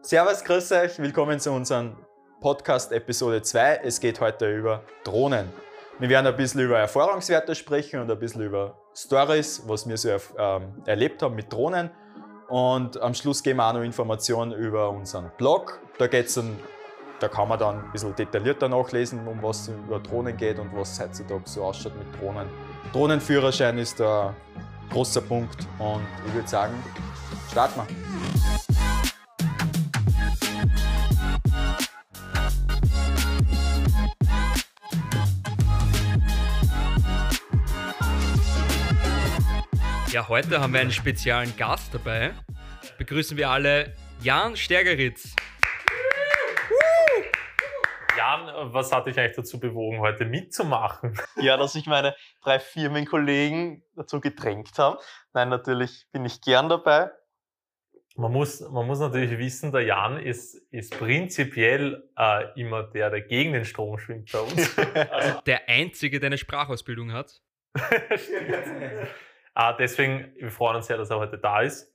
Servus, grüß euch, willkommen zu unserem Podcast Episode 2. Es geht heute über Drohnen. Wir werden ein bisschen über Erfahrungswerte sprechen und ein bisschen über Stories, was wir so ähm, erlebt haben mit Drohnen. Und am Schluss geben wir auch noch Informationen über unseren Blog. Da geht's dann, da kann man dann ein bisschen detaillierter nachlesen, um was es über Drohnen geht und was heutzutage so ausschaut mit Drohnen. Drohnenführerschein ist ein großer Punkt und ich würde sagen, starten wir. Ja, heute haben wir einen speziellen Gast dabei. Begrüßen wir alle Jan Stärgeritz. Jan, was hat dich eigentlich dazu bewogen, heute mitzumachen? Ja, dass sich meine drei Firmenkollegen dazu gedrängt haben. Nein, natürlich bin ich gern dabei. Man muss, man muss natürlich wissen, der Jan ist, ist prinzipiell äh, immer der, der gegen den Strom schwimmt bei uns. Also der Einzige, der eine Sprachausbildung hat. Ah, deswegen, wir freuen uns sehr, dass er heute da ist.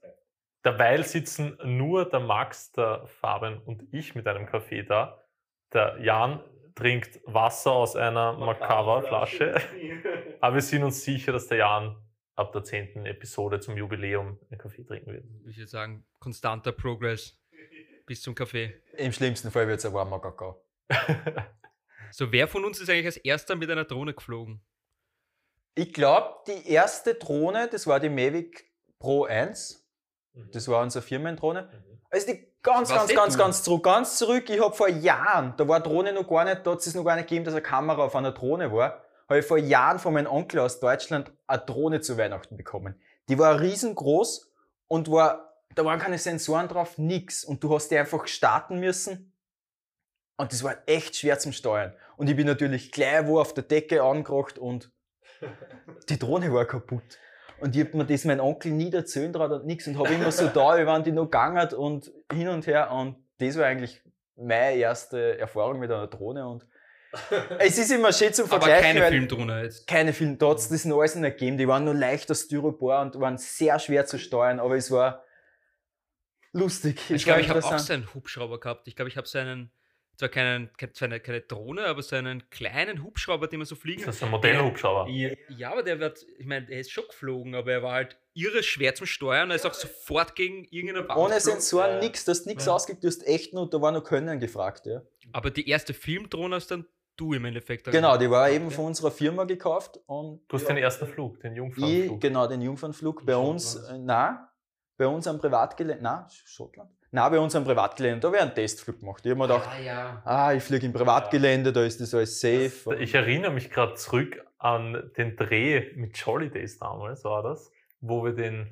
Derweil sitzen nur der Max, der Fabian und ich mit einem Kaffee da. Der Jan trinkt Wasser aus einer Macava-Flasche. Aber wir sind uns sicher, dass der Jan ab der zehnten Episode zum Jubiläum einen Kaffee trinken wird. Ich würde sagen, konstanter Progress bis zum Kaffee. Im schlimmsten Fall wird es ein warmer Kakao. so, wer von uns ist eigentlich als erster mit einer Drohne geflogen? Ich glaube, die erste Drohne, das war die Mavic Pro 1. Mhm. Das war unsere Firmendrohne. Mhm. Also die ganz, ganz, ganz, ganz zurück, ganz zurück. Ich habe vor Jahren, da war Drohne noch gar nicht, da hat es noch gar nicht gegeben, dass eine Kamera auf einer Drohne war, habe ich vor Jahren von meinem Onkel aus Deutschland eine Drohne zu Weihnachten bekommen. Die war riesengroß und war, da waren keine Sensoren drauf, nix. Und du hast die einfach starten müssen. Und das war echt schwer zum Steuern. Und ich bin natürlich gleich wo auf der Decke angebracht und die Drohne war kaputt. Und ich habe mir das mein Onkel nie erzählt und nichts und habe immer so da, wie wenn die noch gegangen und hin und her. Und das war eigentlich meine erste Erfahrung mit einer Drohne. Und es ist immer schön zum Vergleichen. Aber keine Filmdrohne jetzt. Keine Film, da hat es das noch alles nicht gegeben. Die waren nur leicht aus Styropor und waren sehr schwer zu steuern, aber es war lustig. Ich glaube, ich habe auch so einen Hubschrauber gehabt. Ich glaube, ich habe so einen zwar keinen, keine, keine Drohne, aber so einen kleinen Hubschrauber, den man so fliegen Das ist ein moderner Hubschrauber. Ja, ja, aber der wird, ich meine, der ist schon geflogen, aber er war halt irre schwer zum Steuern. Er ist auch sofort gegen irgendeine Wand. Ohne Sensoren, ja. nix, du hast nichts ja. ausgegeben, du hast echt nur, da war nur Können gefragt, ja. Aber die erste Filmdrohne hast dann du im Endeffekt. Genau, die war eben von unserer Firma gekauft. Und du hast ja, den ersten Flug, den Jungfernflug. Ich, genau, den Jungfernflug. Bei uns, äh, na, bei uns am Privatgelände, na, Schottland. Na, bei uns am Privatgelände, da wäre ein Testflug gemacht. Ich habe mir gedacht, ah, ja. ah ich fliege im Privatgelände, da ist das alles safe. Das, ich erinnere mich gerade zurück an den Dreh mit Jolly Days damals, war das, wo wir den,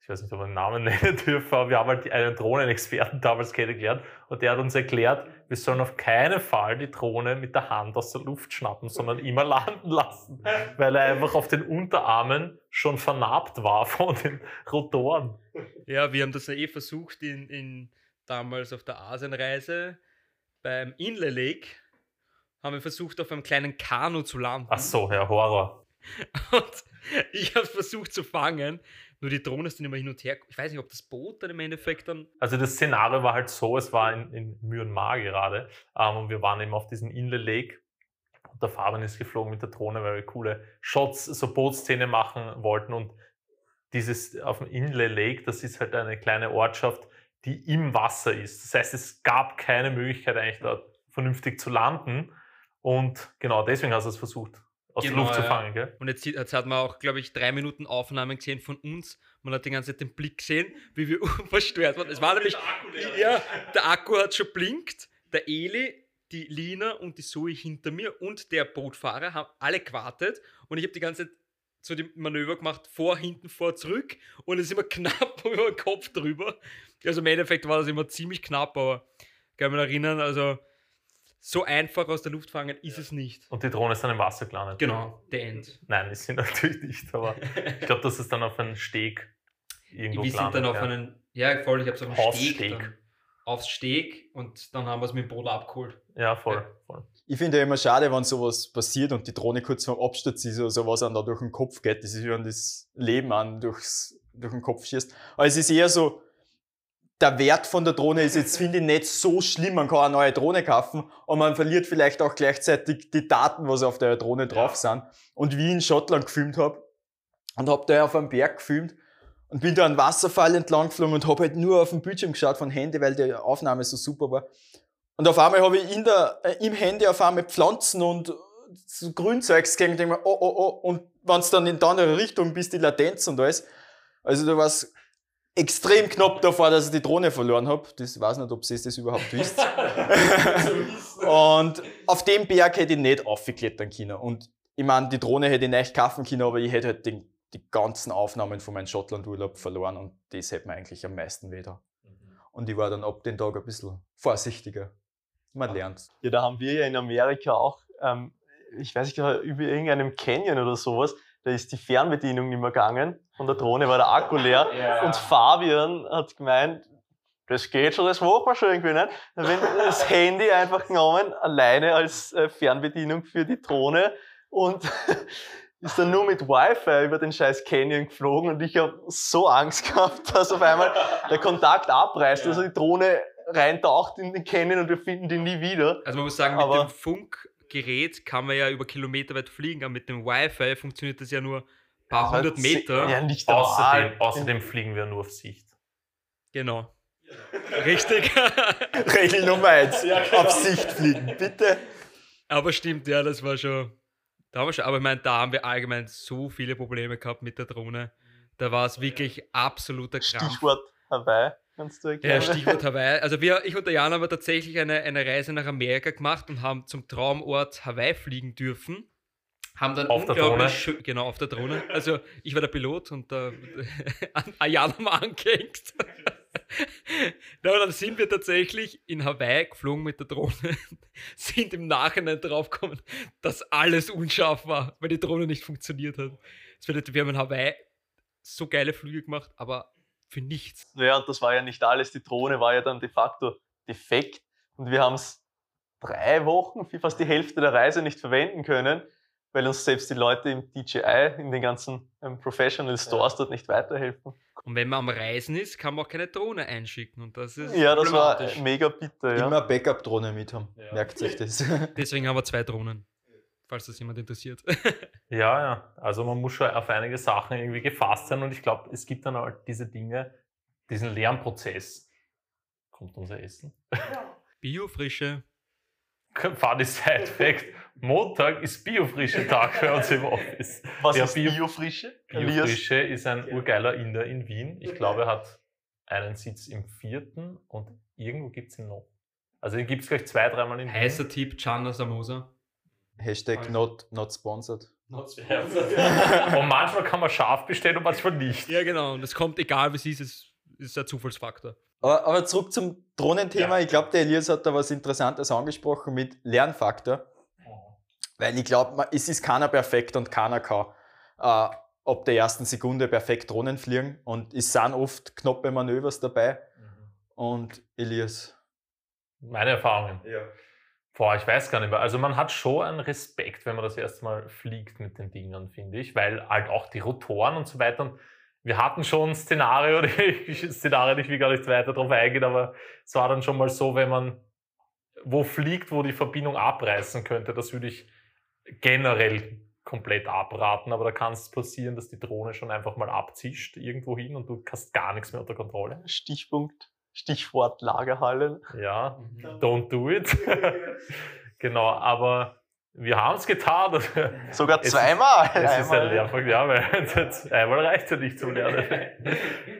ich weiß nicht, ob wir den Namen nennen dürfen, aber wir haben halt einen Drohnenexperten damals kennengelernt und der hat uns erklärt, wir sollen auf keinen Fall die Drohne mit der Hand aus der Luft schnappen, sondern immer landen lassen, weil er einfach auf den Unterarmen schon vernarbt war von den Rotoren. Ja, wir haben das ja eh versucht in, in damals auf der Asienreise beim Inle Lake haben wir versucht, auf einem kleinen Kanu zu landen. Ach so, Herr Horror. Und ich habe versucht zu fangen, nur die Drohne ist dann immer hin und her. Ich weiß nicht, ob das Boot dann im Endeffekt dann. Also das Szenario war halt so, es war in, in Myanmar gerade ähm, und wir waren eben auf diesem Inle Lake und der Fabian ist geflogen mit der Drohne, weil wir coole Shots, so Bootszene machen wollten und dieses auf dem Inle Lake, das ist halt eine kleine Ortschaft, die im Wasser ist. Das heißt, es gab keine Möglichkeit eigentlich dort vernünftig zu landen. Und genau deswegen hast du es versucht, aus genau, der Luft zu fangen. Gell? Und jetzt, jetzt hat man auch, glaube ich, drei Minuten Aufnahmen gesehen von uns. Man hat die ganze Zeit den Blick gesehen, wie wir verstört waren. Es war nämlich, der ja, der Akku hat schon blinkt. Der Eli, die Lina und die Zoe hinter mir und der Bootfahrer haben alle gewartet. Und ich habe die ganze Zeit so die Manöver gemacht, vor, hinten, vor, zurück und es ist immer knapp über den Kopf drüber. Also im Endeffekt war das immer ziemlich knapp, aber ich kann mich erinnern, also so einfach aus der Luft fangen ist es nicht. Und die Drohne ist dann im Wasser gelandet. Genau, der End. Nein, ist sie natürlich nicht, aber ich glaube, das ist dann auf einen Steg irgendwo Wir sind dann auf ja. einen, ja voll, ich habe so einen Steg. Dann, aufs Steg und dann haben wir es mit dem Boot abgeholt. Ja, voll, ja. voll. Ich finde ja immer schade, wenn sowas passiert und die Drohne kurz vor Absturz ist oder sowas an da durch den Kopf geht. Das ist, wenn das Leben an durchs, durch den Kopf schießt. Aber es ist eher so, der Wert von der Drohne ist jetzt, finde ich, nicht so schlimm. Man kann eine neue Drohne kaufen und man verliert vielleicht auch gleichzeitig die Daten, was auf der Drohne drauf sind. Und wie ich in Schottland gefilmt habe und habe da auf einem Berg gefilmt und bin da einen Wasserfall entlang geflogen und habe halt nur auf den Bildschirm geschaut von Handy, weil die Aufnahme so super war. Und auf einmal habe ich in der, äh, im Handy auf einmal Pflanzen und so Grünzeugs gesehen und denke mir, oh, oh, oh. Und wenn es dann in die andere Richtung bist, die Latenz und alles. Also da war es extrem knapp davor, dass ich die Drohne verloren habe. Das weiß nicht, ob ihr das überhaupt wisst. und auf dem Berg hätte ich nicht aufgeklettern können. Und ich meine, die Drohne hätte ich nicht kaufen können, aber ich hätte halt den, die ganzen Aufnahmen von meinem Schottland-Urlaub verloren und das hätte mir eigentlich am meisten weh da. Mhm. Und ich war dann ab dem Tag ein bisschen vorsichtiger. Man lernt. Ja, da haben wir ja in Amerika auch, ähm, ich weiß nicht, über irgendeinem Canyon oder sowas, da ist die Fernbedienung nicht mehr gegangen. Von der Drohne war der Akku leer. Ja. Und Fabian hat gemeint, das geht schon, das machen wir schon irgendwie nicht. Dann haben das Handy einfach genommen, alleine als äh, Fernbedienung für die Drohne und ist dann nur mit Wi-Fi über den scheiß Canyon geflogen und ich habe so Angst gehabt, dass auf einmal der Kontakt abreißt, also die Drohne reintaucht in den Canyon und wir finden die nie wieder. Also man muss sagen, mit dem Funkgerät kann man ja über Kilometer weit fliegen, aber mit dem Wi-Fi funktioniert das ja nur paar hundert Meter. Ja, nicht außerdem, außerdem fliegen wir nur auf Sicht. Genau. Richtig. Regel Nummer eins. Ja, genau. Auf Sicht fliegen, bitte. Aber stimmt, ja, das war schon. Da haben wir schon, aber ich meine, da haben wir allgemein so viele Probleme gehabt mit der Drohne. Da war es wirklich absoluter Krampf. Stichwort Hawaii. Kannst du erklären? Ja, Stichwort Hawaii. Also wir, ich und der Jan haben tatsächlich eine, eine Reise nach Amerika gemacht und haben zum Traumort Hawaii fliegen dürfen. Haben dann auf der Drohne? Schön, genau, auf der Drohne. Also ich war der Pilot und der äh, Jan haben wir angehängt. dann sind wir tatsächlich in Hawaii geflogen mit der Drohne, sind im Nachhinein draufgekommen, dass alles unscharf war, weil die Drohne nicht funktioniert hat. Wir haben in Hawaii so geile Flüge gemacht, aber für nichts. Ja, und das war ja nicht alles. Die Drohne war ja dann de facto defekt und wir haben es drei Wochen, fast die Hälfte der Reise nicht verwenden können, weil uns selbst die Leute im DJI, in den ganzen ähm, Professional Stores ja. dort nicht weiterhelfen. Und wenn man am Reisen ist, kann man auch keine Drohne einschicken. Und das ist ja, das war mega bitter. Ja. Immer Backup-Drohne mit haben. Ja. Merkt sich das. Deswegen haben wir zwei Drohnen falls das jemand interessiert. ja, ja. Also man muss schon auf einige Sachen irgendwie gefasst sein und ich glaube, es gibt dann halt diese Dinge, diesen Lernprozess. Kommt unser Essen? Ja. Biofrische. Funny Side Fact. Montag ist Biofrische Tag bei uns im Office. Was Der ist Bio Biofrische? Biofrische ist ein urgeiler Inder in Wien. Ich glaube, er hat einen Sitz im vierten und irgendwo gibt es ihn noch. Also den gibt es gleich zwei, dreimal in Wien. Heißer Tipp, Chana Samosa. Hashtag not, not sponsored. Not sponsored. und manchmal kann man scharf bestellen und manchmal nicht. Ja, genau. Und es kommt, egal wie es ist, es ist ein Zufallsfaktor. Aber, aber zurück zum Drohnenthema. Ja. Ich glaube, der Elias hat da was Interessantes angesprochen mit Lernfaktor. Weil ich glaube, es ist keiner perfekt und keiner kann äh, ab der ersten Sekunde perfekt Drohnen fliegen. Und es sind oft knappe Manövers dabei. Mhm. Und Elias. Meine Erfahrungen. Ja. Boah, ich weiß gar nicht mehr. Also man hat schon einen Respekt, wenn man das erste Mal fliegt mit den Dingern, finde ich, weil halt auch die Rotoren und so weiter. Und wir hatten schon ein Szenario, die Szenario, ich will gar nicht weiter drauf eingehen, aber es war dann schon mal so, wenn man wo fliegt, wo die Verbindung abreißen könnte, das würde ich generell komplett abraten, aber da kann es passieren, dass die Drohne schon einfach mal abzischt irgendwo hin und du hast gar nichts mehr unter Kontrolle. Stichpunkt Stichwort Lagerhallen. Ja, mhm. don't do it. genau, aber wir haben es getan. Sogar zweimal. Es ist, es ist ein Lehrpunkt, ja, weil einmal reicht ja nicht zum Lernen.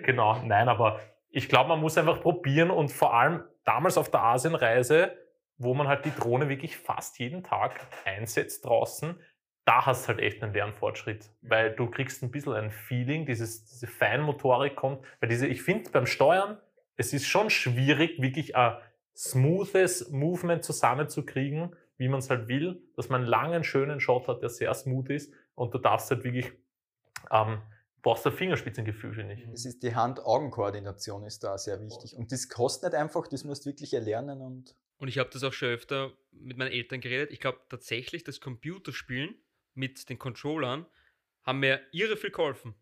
genau, nein, aber ich glaube, man muss einfach probieren und vor allem damals auf der Asienreise, wo man halt die Drohne wirklich fast jeden Tag einsetzt draußen, da hast du halt echt einen Lernfortschritt, weil du kriegst ein bisschen ein Feeling, dieses, diese Feinmotorik kommt, weil diese, ich finde beim Steuern, es ist schon schwierig, wirklich ein smoothes Movement zusammenzukriegen, wie man es halt will, dass man einen langen, schönen Shot hat, der sehr smooth ist und du darfst halt wirklich, ähm, brauchst ein Fingerspitzengefühl, finde ich. Es ist die Hand-Augen-Koordination ist da sehr wichtig und das kostet nicht einfach, das musst du wirklich erlernen und und ich habe das auch schon öfter mit meinen Eltern geredet. Ich glaube tatsächlich, das Computerspielen mit den Controllern haben mir irre viel geholfen.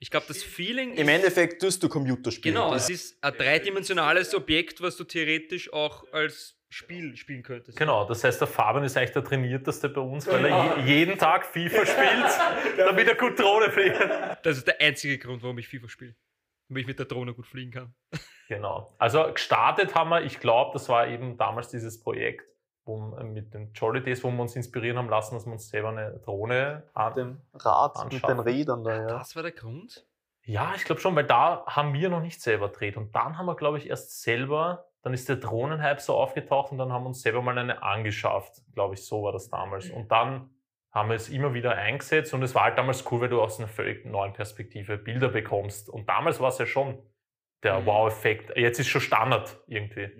Ich glaube, das Feeling Im ist, Endeffekt tust du Computerspiele. Genau, es ist ein dreidimensionales Objekt, was du theoretisch auch als Spiel spielen könntest. Genau, das heißt, der Fabian ist eigentlich der Trainierteste bei uns, weil er je, jeden Tag FIFA spielt, damit er gut Drohne fliegt. Das ist der einzige Grund, warum ich FIFA spiele. Damit ich mit der Drohne gut fliegen kann. Genau. Also gestartet haben wir, ich glaube, das war eben damals dieses Projekt wo, wir- mit den Jolly Days, wo wir uns inspirieren haben lassen, dass wir uns selber eine Drohne Mit an. dem Rad, mit den Anschaffen. Rädern da, ja. Das war der Grund? Ja, ich glaube schon, weil da haben wir noch nicht selber gedreht. Und dann haben wir, glaube ich, erst selber, dann ist der Drohnenhype so aufgetaucht und dann haben wir uns selber mal eine angeschafft. Glaube ich, so war das damals. Und dann haben wir es immer wieder eingesetzt und es war halt damals cool, weil du aus einer völlig neuen Perspektive Bilder bekommst. Und damals war es ja schon der Mhm. Wow-Effekt. Jetzt ist schon Standard irgendwie.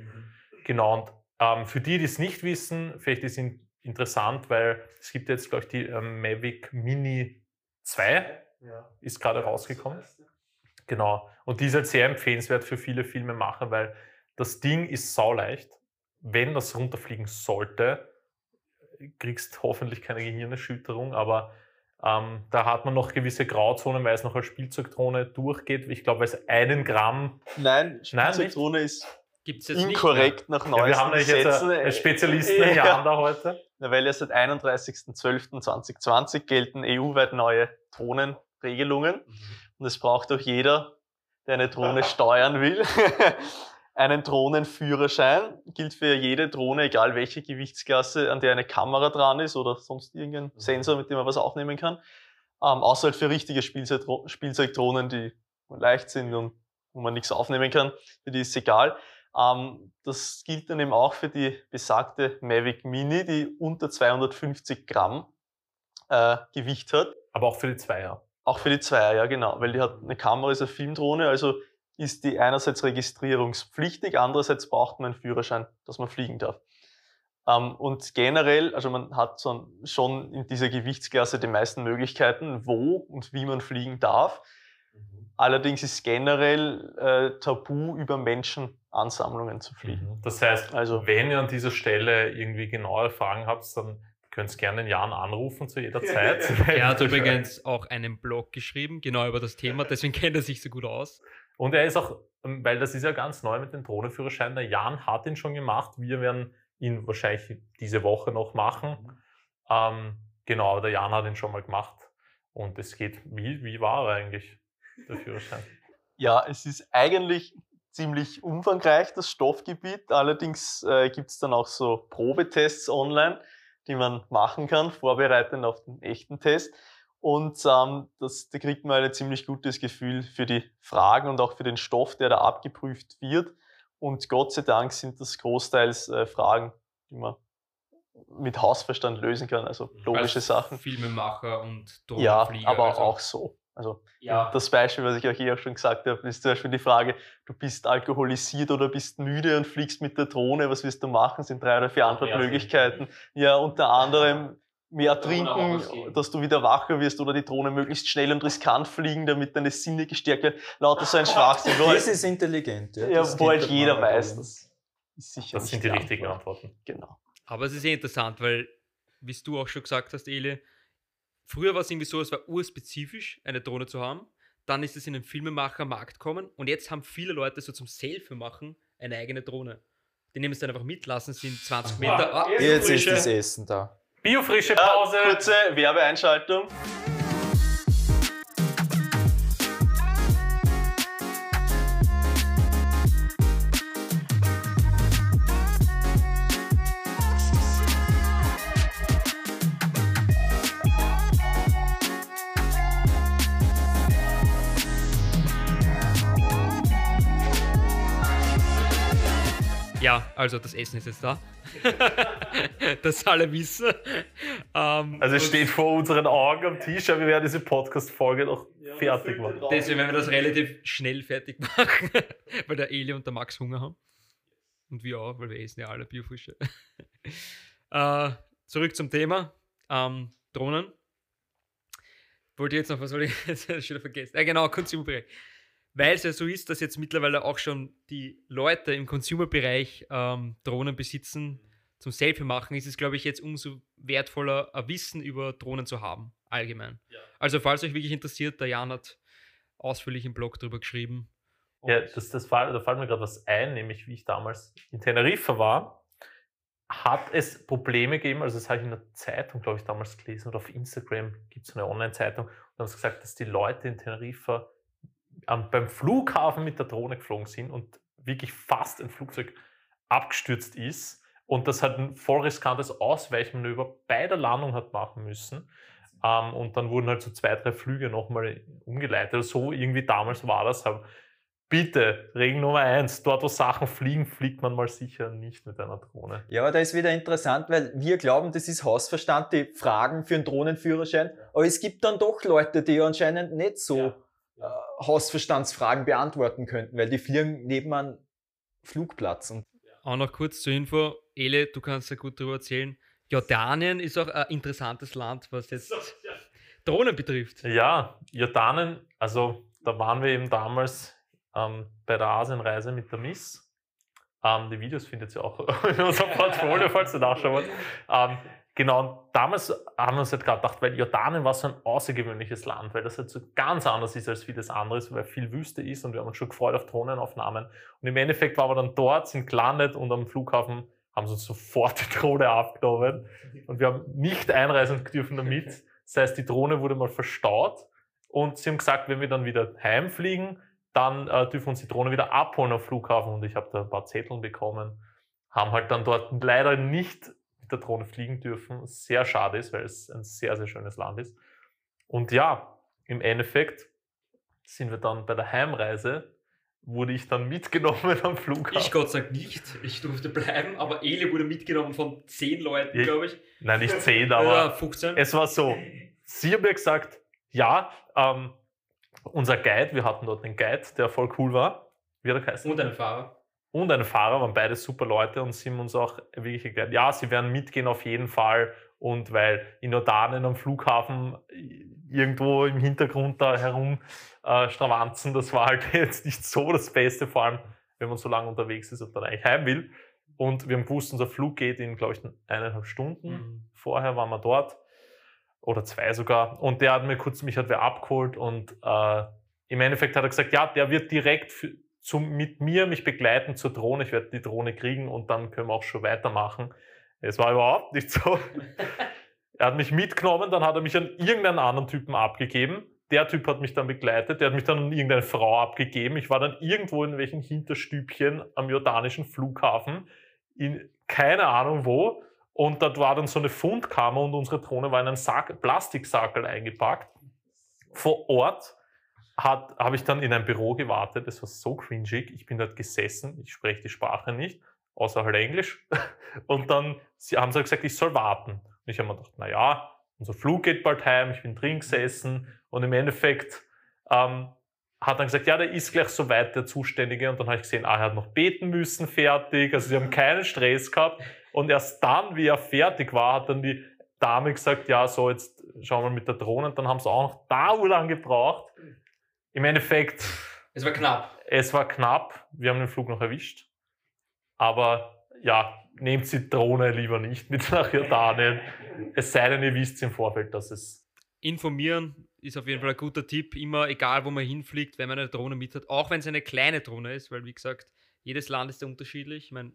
Genau, und ähm, für die, die es nicht wissen, vielleicht ist es interessant, weil es gibt jetzt, glaube ich, die ähm, Mavic Mini 2, ist gerade rausgekommen. Genau, und die ist halt sehr empfehlenswert für viele Filmemacher, weil das Ding ist sauleicht. Wenn das runterfliegen sollte, kriegst hoffentlich keine Gehirnerschütterung, aber ähm, da hat man noch gewisse Grauzonen, weil es noch als Spielzeugdrohne durchgeht. Ich glaube, weil es einen Gramm Nein. Spielzeugdrohne ist Gibt es jetzt nicht inkorrekt nach Ja, neuesten wir haben jetzt Gesetzen. einen Spezialisten Ja. Jahr da heute. Ja, weil ja seit 31.12.2020 gelten EU-weit neue Drohnenregelungen. Und es braucht auch jeder, der eine Drohne steuern will, einen Drohnenführerschein. Gilt für jede Drohne, egal welche Gewichtsklasse, an der eine Kamera dran ist oder sonst irgendein Sensor, mit dem man was aufnehmen kann. Ähm, außer halt für richtige Spielzeugdro Spielzeugdrohnen, die leicht sind und wo man nichts aufnehmen kann. Für die ist es egal. Ähm, das gilt dann eben auch für die besagte Mavic Mini, die unter 250 Gramm äh, Gewicht hat. Aber auch für die Zweier. Auch für die Zweier, ja genau, weil die hat eine Kamera, ist eine Filmdrohne, also ist die einerseits registrierungspflichtig, andererseits braucht man einen Führerschein, dass man fliegen darf. Ähm, und generell, also man hat so ein, schon in dieser Gewichtsklasse die meisten Möglichkeiten, wo und wie man fliegen darf. Allerdings ist generell äh, tabu, über Menschenansammlungen zu fliegen. Das heißt, Also- wenn ihr an dieser Stelle irgendwie genauere Fragen habt, dann könnt ihr gerne den Jan anrufen zu jeder Zeit. Er hat übrigens auch einen Blog geschrieben, genau über das Thema, deswegen kennt er sich so gut aus. Und er ist auch, ähm, weil das ist ja ganz neu mit dem Drohnenführerschein, der Jan hat ihn schon gemacht. Wir werden ihn wahrscheinlich diese Woche noch machen. Ähm, genau, der Jan hat ihn schon mal gemacht. Und es geht, wie, wie war er eigentlich, der Führerschein? Ja, es ist eigentlich ziemlich umfangreich, das Stoffgebiet. Allerdings äh, gibt es dann auch so Probetests online, die man machen kann, vorbereitend auf den echten Test. Und ähm, das, da kriegt man ein ziemlich gutes Gefühl für die Fragen und auch für den Stoff, der da abgeprüft wird. Und Gott sei Dank sind das großteils äh, Fragen, die man mit Hausverstand lösen kann, also logische Als Sachen. Filmemacher und Ja, Drohnenflieger. aber also, auch so. Also Ja, das Beispiel, was ich euch eh auch schon gesagt habe, ist zum Beispiel die Frage, du bist alkoholisiert oder bist müde und fliegst mit der Drohne, was wirst du machen? Sind drei oder vier Antwortmöglichkeiten. Ja, unter anderem mehr trinken, dass du wieder wacher wirst oder die Drohne möglichst schnell und riskant fliegen, damit deine Sinne gestärkt werden. Lauter so ein Schwachsinn. Das ist intelligent. Ja, ja, wo halt jeder weiß, das ist sicher Das sind die richtigen Antwort. Antworten. Genau. aber es ist eh interessant, weil, wie du auch schon gesagt hast, Eli, früher war es irgendwie so, es war urspezifisch, eine Drohne zu haben. Dann ist es in den Filmemacher-Markt gekommen und jetzt haben viele Leute so zum Selfie machen eine eigene Drohne. Die nehmen es dann einfach mit, lassen sie in 20 Meter. Ah, Jetzt ist das Essen da. Biofrische Ja, Pause. kurze Werbeeinschaltung. Ja, also das Essen ist jetzt da. das alle wissen. Ähm, Also es steht vor unseren Augen am Tisch, aber wir werden diese Podcast-Folge noch fertig machen. Deswegen werden wir das relativ schnell fertig machen, weil der Eli und der Max Hunger haben. Und wir auch, weil wir essen ja alle Biofrische. äh, zurück zum Thema. Ähm, Drohnen. Wollte jetzt noch, was wollte ich jetzt schon wieder vergessen? Ja, genau, Consumer-Bereich. Weil es ja so ist, dass jetzt mittlerweile auch schon die Leute im Consumer-Bereich ähm, Drohnen besitzen zum Selfie machen, ist es, glaube ich, jetzt umso wertvoller, ein Wissen über Drohnen zu haben, allgemein. Also, falls euch wirklich interessiert, der Jan hat ausführlich im Blog drüber geschrieben. Ja, das, das fall, da fällt mir gerade was ein, nämlich wie ich damals in Teneriffa war, hat es Probleme gegeben, also das habe ich in der Zeitung, glaube ich, damals gelesen oder auf Instagram gibt es eine Online-Zeitung und haben sie gesagt, dass die Leute in Teneriffa ähm, beim Flughafen mit der Drohne geflogen sind und wirklich fast ein Flugzeug abgestürzt ist und das hat ein voll riskantes Ausweichmanöver bei der Landung hat machen müssen. Ähm, und dann wurden halt so zwei, drei Flüge nochmal umgeleitet. So irgendwie damals war das. Aber bitte, Regel Nummer eins, dort wo Sachen fliegen, fliegt man mal sicher nicht mit einer Drohne. Ja, aber da ist wieder interessant, weil wir glauben, das ist Hausverstand, die Fragen für einen Drohnenführerschein. Aber es gibt dann doch Leute, die anscheinend nicht so ja. äh, Hausverstandsfragen beantworten könnten, weil die fliegen neben einem Flugplatz. Und auch noch kurz zur Info, Ele, du kannst ja gut darüber erzählen. Jordanien ist auch ein interessantes Land, was jetzt Drohnen betrifft. Ja, Jordanien, also da waren wir eben damals ähm, bei der Asienreise mit der Miss. Ähm, die Videos findet ihr auch in unserem Portfolio, falls ihr nachschauen wollt. Ähm, genau, damals haben wir uns halt gerade gedacht, weil Jordanien war so ein außergewöhnliches Land, weil das halt so ganz anders ist als vieles anderes, weil viel Wüste ist und wir haben uns schon gefreut auf Drohnenaufnahmen. Und im Endeffekt waren wir dann dort, sind gelandet und am Flughafen haben sie uns sofort die Drohne abgenommen. Und wir haben nicht einreisen dürfen damit. Das heißt, die Drohne wurde mal verstaut. Und sie haben gesagt, wenn wir dann wieder heimfliegen, dann äh, dürfen uns die Drohne wieder abholen am Flughafen. Und ich habe da ein paar Zettel bekommen, haben halt dann dort leider nicht mit der Drohne fliegen dürfen, sehr schade ist, weil es ein sehr, sehr schönes Land ist. Und ja, im Endeffekt sind wir dann bei der Heimreise, wurde ich dann mitgenommen am Flughafen. Ich Gott sei Dank nicht, ich durfte bleiben, aber Eli wurde mitgenommen von zehn Leuten, glaube ich. Nein, nicht zehn, aber ja, 15. es war so, sie haben mir gesagt, ja, ähm, unser Guide, wir hatten dort einen Guide, der voll cool war. Wie hat er geheißen? Und einen Fahrer. Und einen Fahrer, waren beide super Leute und sie haben uns auch wirklich erklärt, ja, sie werden mitgehen auf jeden Fall. Und weil in Jordanien am Flughafen irgendwo im Hintergrund da herum äh, stravanzen, das war halt jetzt nicht so das Beste, vor allem wenn man so lange unterwegs ist und dann eigentlich heim will. Und wir haben gewusst, unser Flug geht in, glaube ich, eineinhalb Stunden. Mhm. Vorher waren wir dort oder zwei sogar. Und der hat mir kurz, mich hat wer abgeholt und äh, im Endeffekt hat er gesagt, ja, der wird direkt für, zum, mit mir mich begleiten zur Drohne. Ich werde die Drohne kriegen und dann können wir auch schon weitermachen. Es war überhaupt nicht so. er hat mich mitgenommen, dann hat er mich an irgendeinen anderen Typen abgegeben. Der Typ hat mich dann begleitet, der hat mich dann an irgendeine Frau abgegeben. Ich war dann irgendwo in welchen Hinterstübchen am jordanischen Flughafen, in keine Ahnung wo. Und dort war dann so eine Fundkammer und unsere Drohne war in einen Sack, Plastiksackel eingepackt. Vor Ort habe ich dann in ein Büro gewartet. Das war so cringig. Ich bin dort gesessen. Ich spreche die Sprache nicht, außer halt Englisch. Und dann haben sie gesagt, ich soll warten. Und ich habe mir gedacht, naja, unser Flug geht bald heim. Ich bin drin gesessen. Und im Endeffekt ähm, hat dann gesagt, ja, der ist gleich soweit, der Zuständige. Und dann habe ich gesehen, ah, er hat noch beten müssen, fertig. Also sie haben keinen Stress gehabt. Und erst dann, wie er fertig war, hat dann die Dame gesagt, ja, so, jetzt schauen wir mit der Drohne. Und dann haben sie auch noch da lang gebraucht. Im Endeffekt. Es war knapp. Es war knapp. Wir haben den Flug noch erwischt. Aber ja, nehmt die Drohne lieber nicht mit nach Jordanien. es sei denn, ihr wisst im Vorfeld, dass es. Informieren ist auf jeden Fall ein guter Tipp. Immer, egal wo man hinfliegt, wenn man eine Drohne mit hat. Auch wenn es eine kleine Drohne ist, weil wie gesagt, jedes Land ist ja unterschiedlich. Ich meine,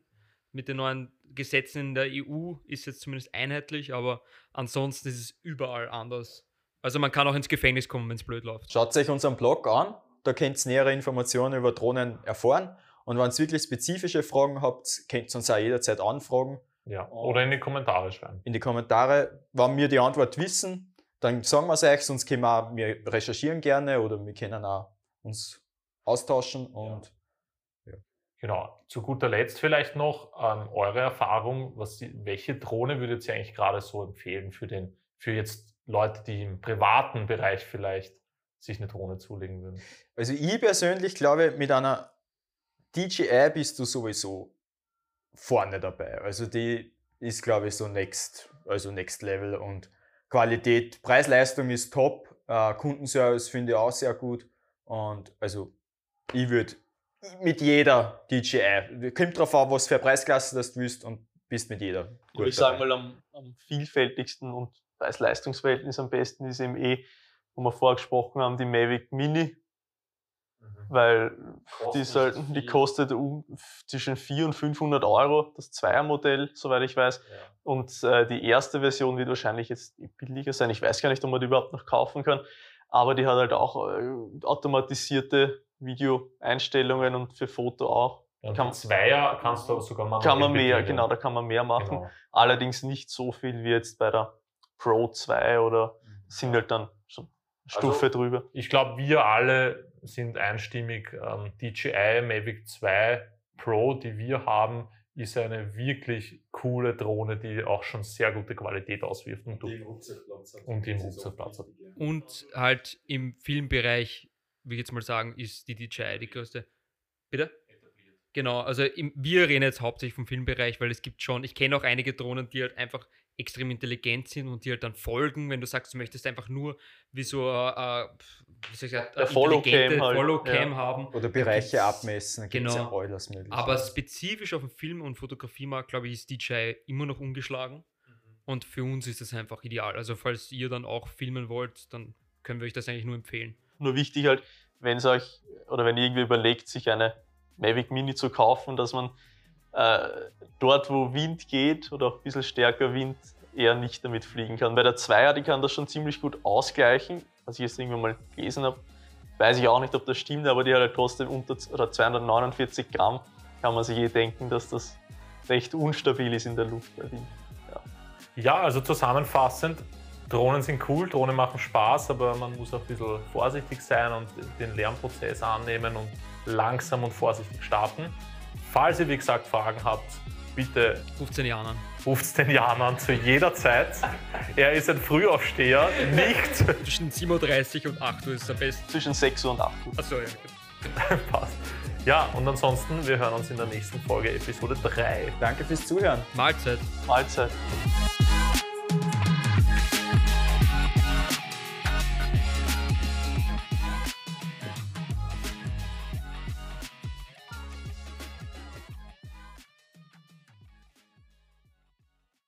mit den neuen Gesetzen in der EU ist jetzt zumindest einheitlich, aber ansonsten ist es überall anders. Also man kann auch ins Gefängnis kommen, wenn es blöd läuft. Schaut euch unseren Blog an, da könnt ihr nähere Informationen über Drohnen erfahren. Und wenn ihr wirklich spezifische Fragen habt, könnt ihr uns auch jederzeit anfragen. Ja, oder in die Kommentare schreiben. In die Kommentare, wenn wir die Antwort wissen, dann sagen wir es euch, sonst können wir, auch, wir recherchieren gerne oder wir können auch uns austauschen und Genau. Zu guter Letzt vielleicht noch ähm, eure Erfahrung. Was, welche Drohne würdet ihr eigentlich gerade so empfehlen für, den, für jetzt Leute, die im privaten Bereich vielleicht sich eine Drohne zulegen würden? Also ich persönlich glaube, mit einer DJI bist du sowieso vorne dabei. Also die ist, glaube ich, so next, also next level und Qualität, Preis-Leistung ist top, äh, Kundenservice finde ich auch sehr gut und also ich würde mit jeder DJI. Kommt drauf an, was für Preisklasse das du willst und bist mit jeder. Gut ich sage mal, am, am, vielfältigsten und Preis-Leistungs-Verhältnis am besten ist eben eh, wo wir vorgesprochen haben, die Mavic Mini. Weil die, sollten, die kostet um, zwischen 400 und 500 Euro, das Zweiermodell, soweit ich weiß. Ja. Und äh, die erste Version wird wahrscheinlich jetzt billiger sein. Ich weiß gar nicht, ob man die überhaupt noch kaufen kann. Aber die hat halt auch äh, automatisierte Videoeinstellungen und für Foto auch. Ja, kann, Zweier kannst du sogar machen. Kann man mehr, genau, da kann man mehr machen. Genau. Allerdings nicht so viel wie jetzt bei der Pro 2 oder mhm. sind halt dann schon Stufe also, drüber. Ich glaube, wir alle sind einstimmig. Ähm, DJI Mavic 2 Pro, die wir haben, ist eine wirklich coole Drohne, die auch schon sehr gute Qualität auswirft. Und, die Und die im Rucksackplatz hat. Und halt im Filmbereich, wie ich jetzt mal sagen, ist die DJI die größte. Bitte? Genau, also im, wir reden jetzt hauptsächlich vom Filmbereich, weil es gibt schon, ich kenne auch einige Drohnen, die halt einfach extrem intelligent sind und die halt dann folgen, wenn du sagst, du möchtest einfach nur wie so äh, wie soll ich sagen, eine Follow-Cam halt. Follow ja. haben. Oder Bereiche abmessen, genau. ja alles mögliche. Aber spezifisch auf dem Film- und Fotografiemarkt, glaube ich, ist DJI immer noch ungeschlagen. Mhm. Und für uns ist das einfach ideal. Also falls ihr dann auch filmen wollt, dann können wir euch das eigentlich nur empfehlen. Nur wichtig halt, wenn es euch oder wenn ihr irgendwie überlegt, sich eine Mavic Mini zu kaufen, dass man äh, dort, wo Wind geht oder auch ein bisschen stärker Wind, eher nicht damit fliegen kann. Bei der Zweier, die kann das schon ziemlich gut ausgleichen, was ich jetzt irgendwann mal gelesen habe. Weiß ich auch nicht, ob das stimmt, aber die hat halt trotzdem unter oder 249 Gramm. Kann man sich eh denken, dass das recht unstabil ist in der Luft bei. Ja. ja, also zusammenfassend, Drohnen sind cool, Drohnen machen Spaß, aber man muss auch ein bisschen vorsichtig sein und den Lernprozess annehmen und langsam und vorsichtig starten. Falls ihr, wie gesagt, Fragen habt, bitte 15 Jahren. Ruft den Jan an zu jeder Zeit. Er ist ein Frühaufsteher, nicht. Zwischen 7.30 Uhr und 8 Uhr ist er best. Zwischen 6 Uhr und 8 Uhr. Achso, ja. Passt. Ja, und ansonsten, wir hören uns in der nächsten Folge, Episode 3. Danke fürs Zuhören. Mahlzeit. Mahlzeit.